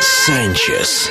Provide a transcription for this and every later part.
Санчес.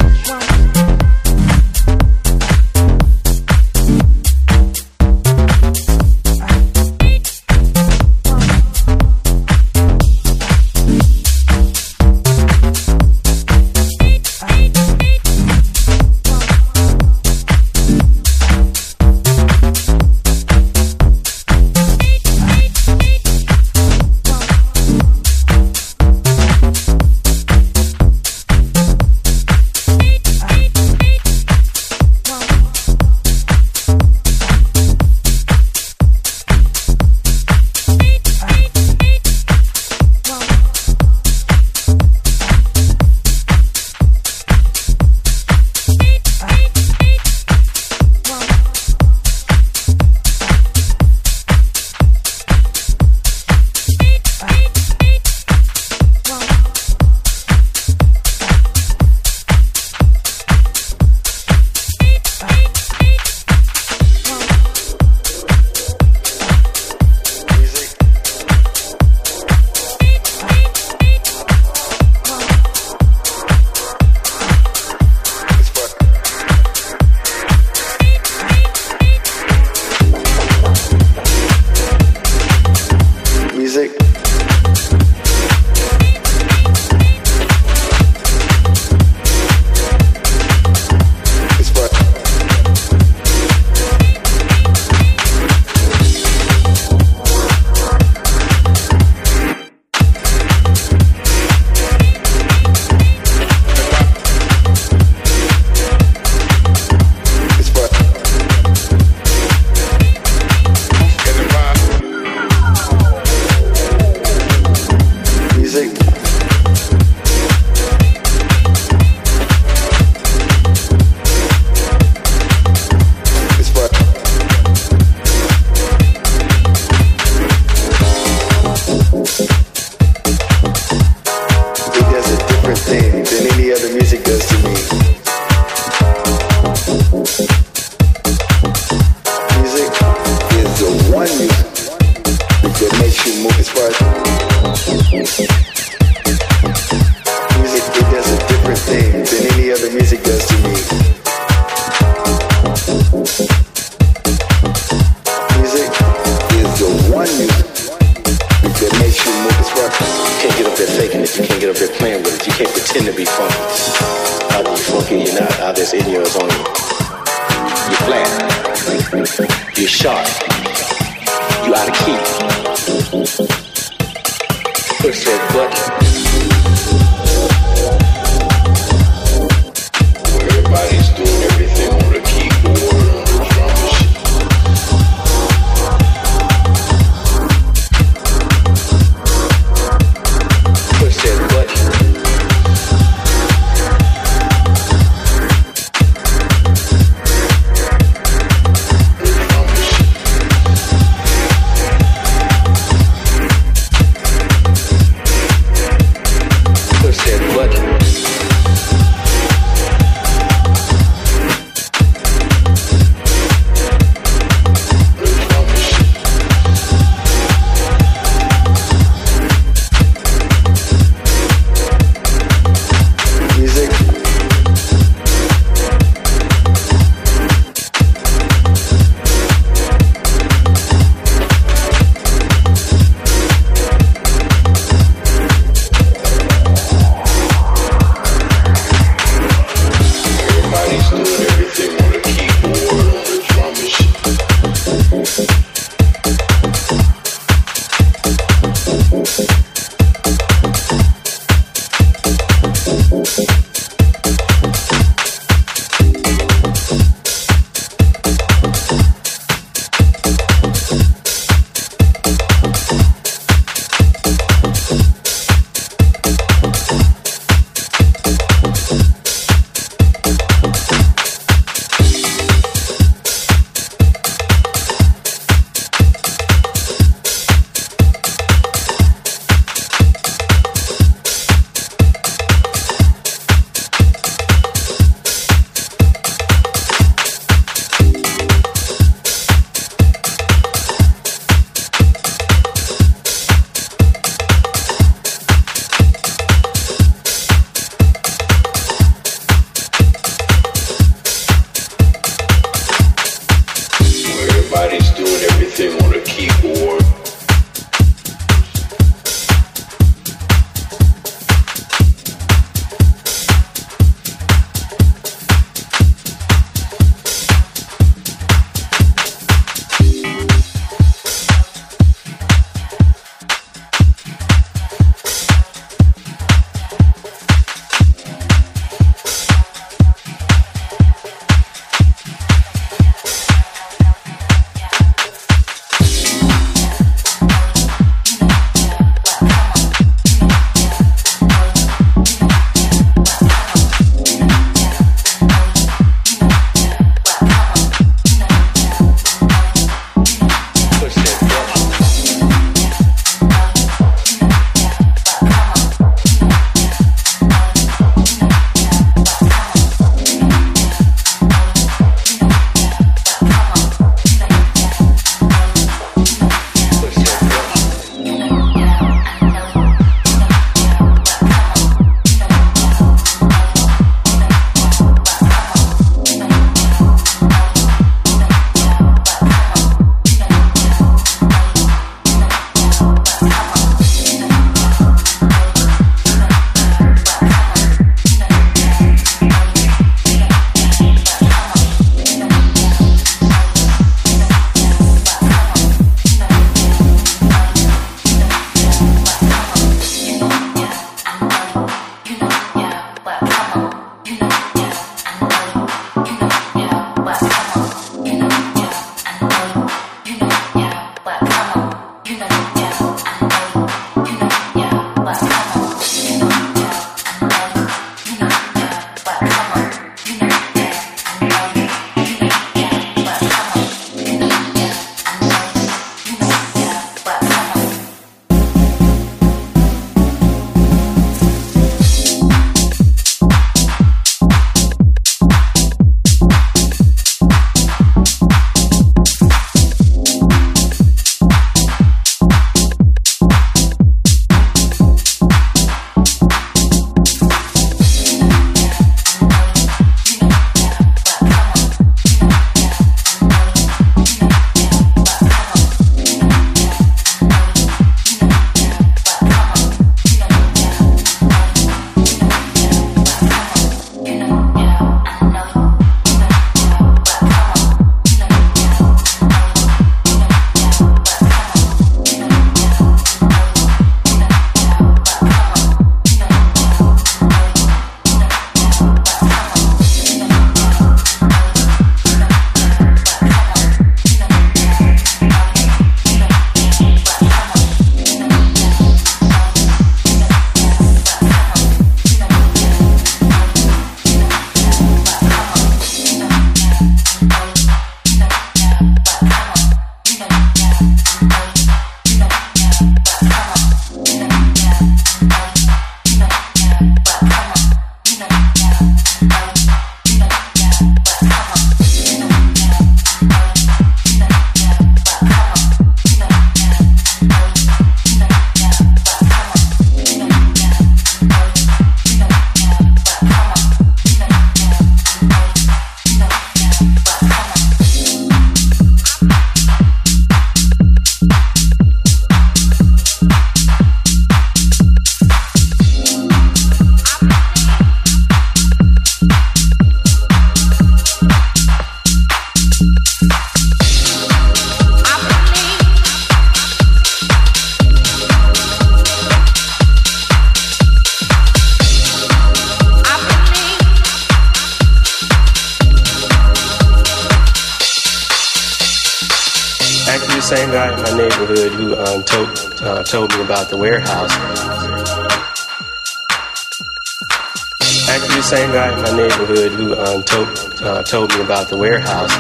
Told me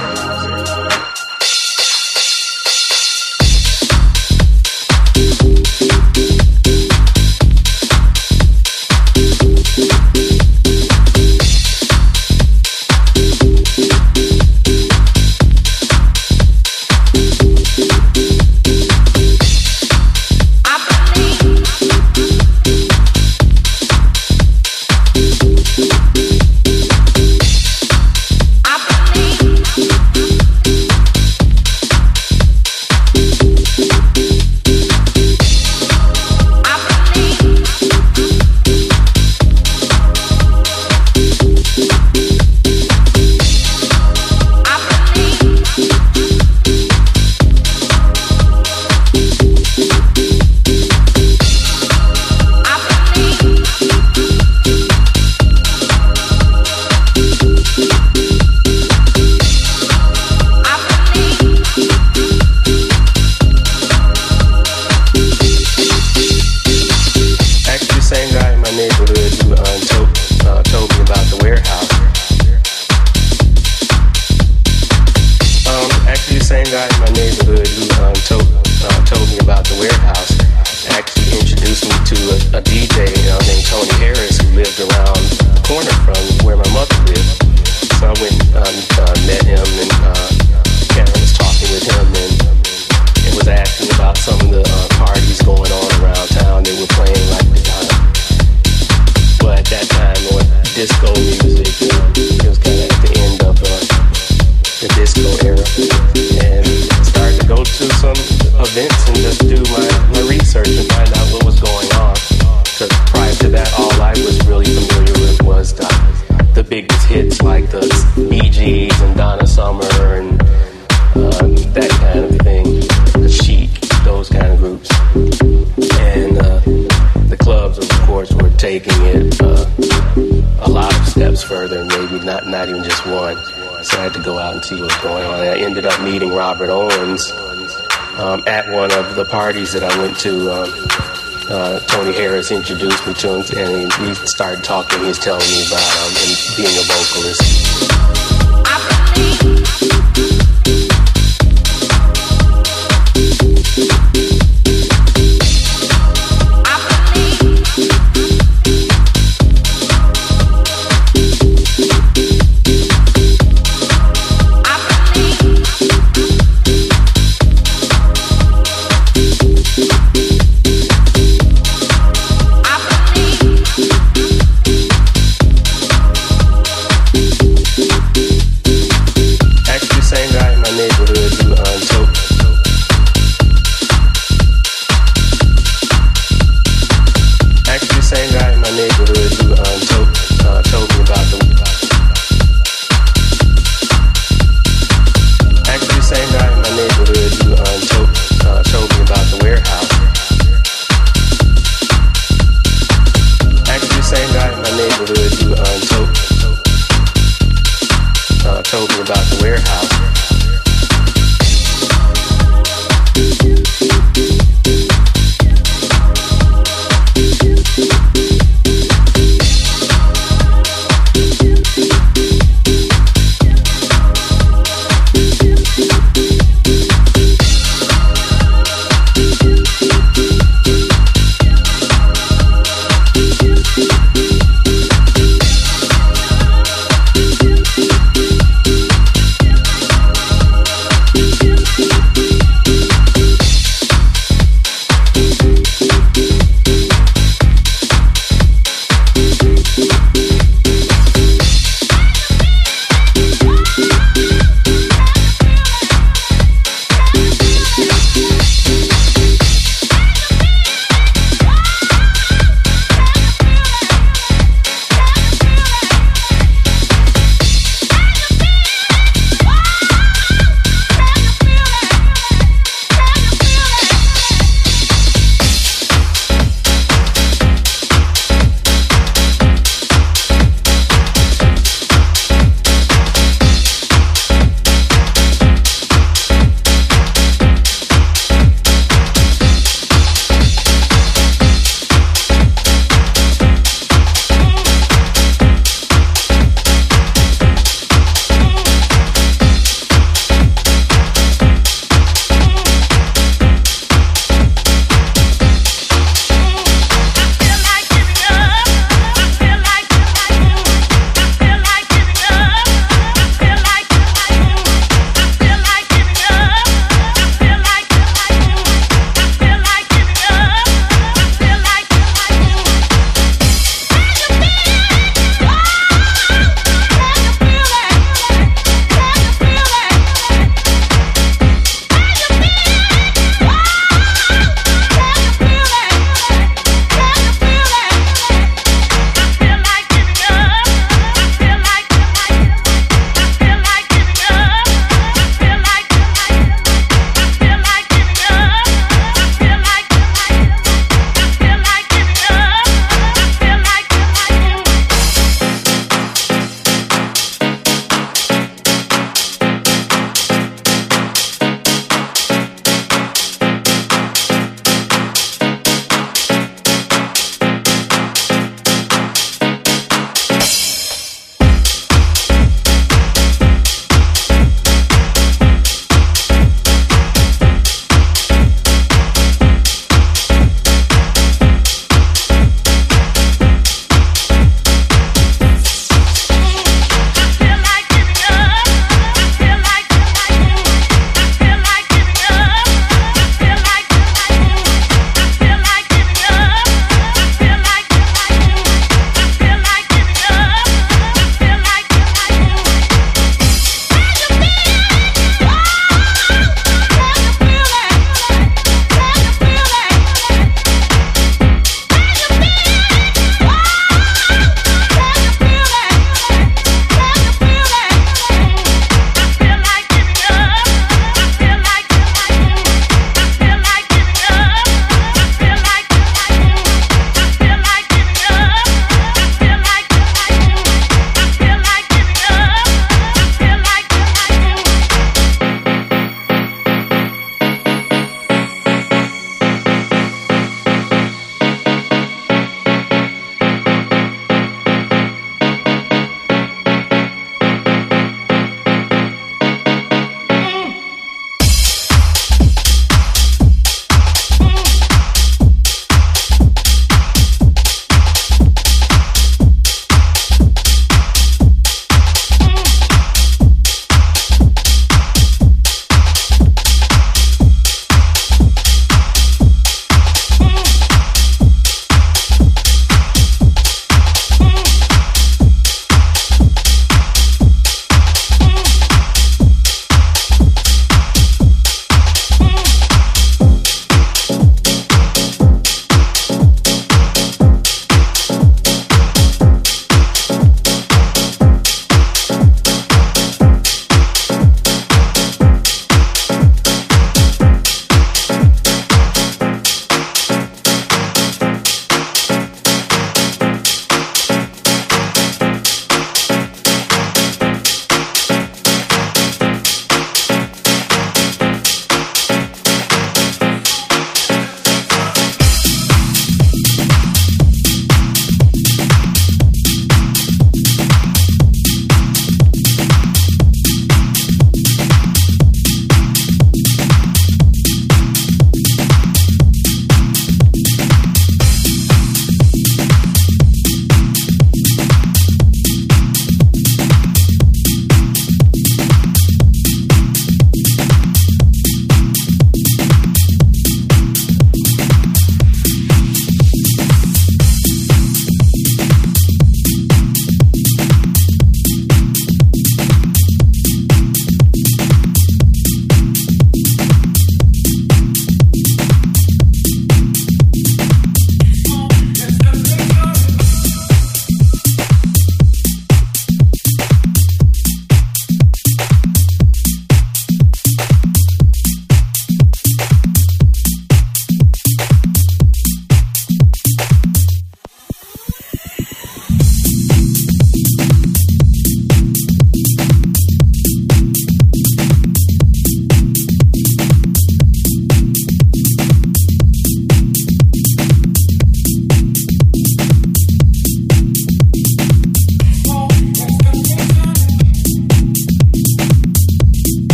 meeting Robert Owens um, at one of the parties that I went to. Um, uh, Tony Harris introduced me to him, and he, we started talking. He's telling me about um, being a vocalist.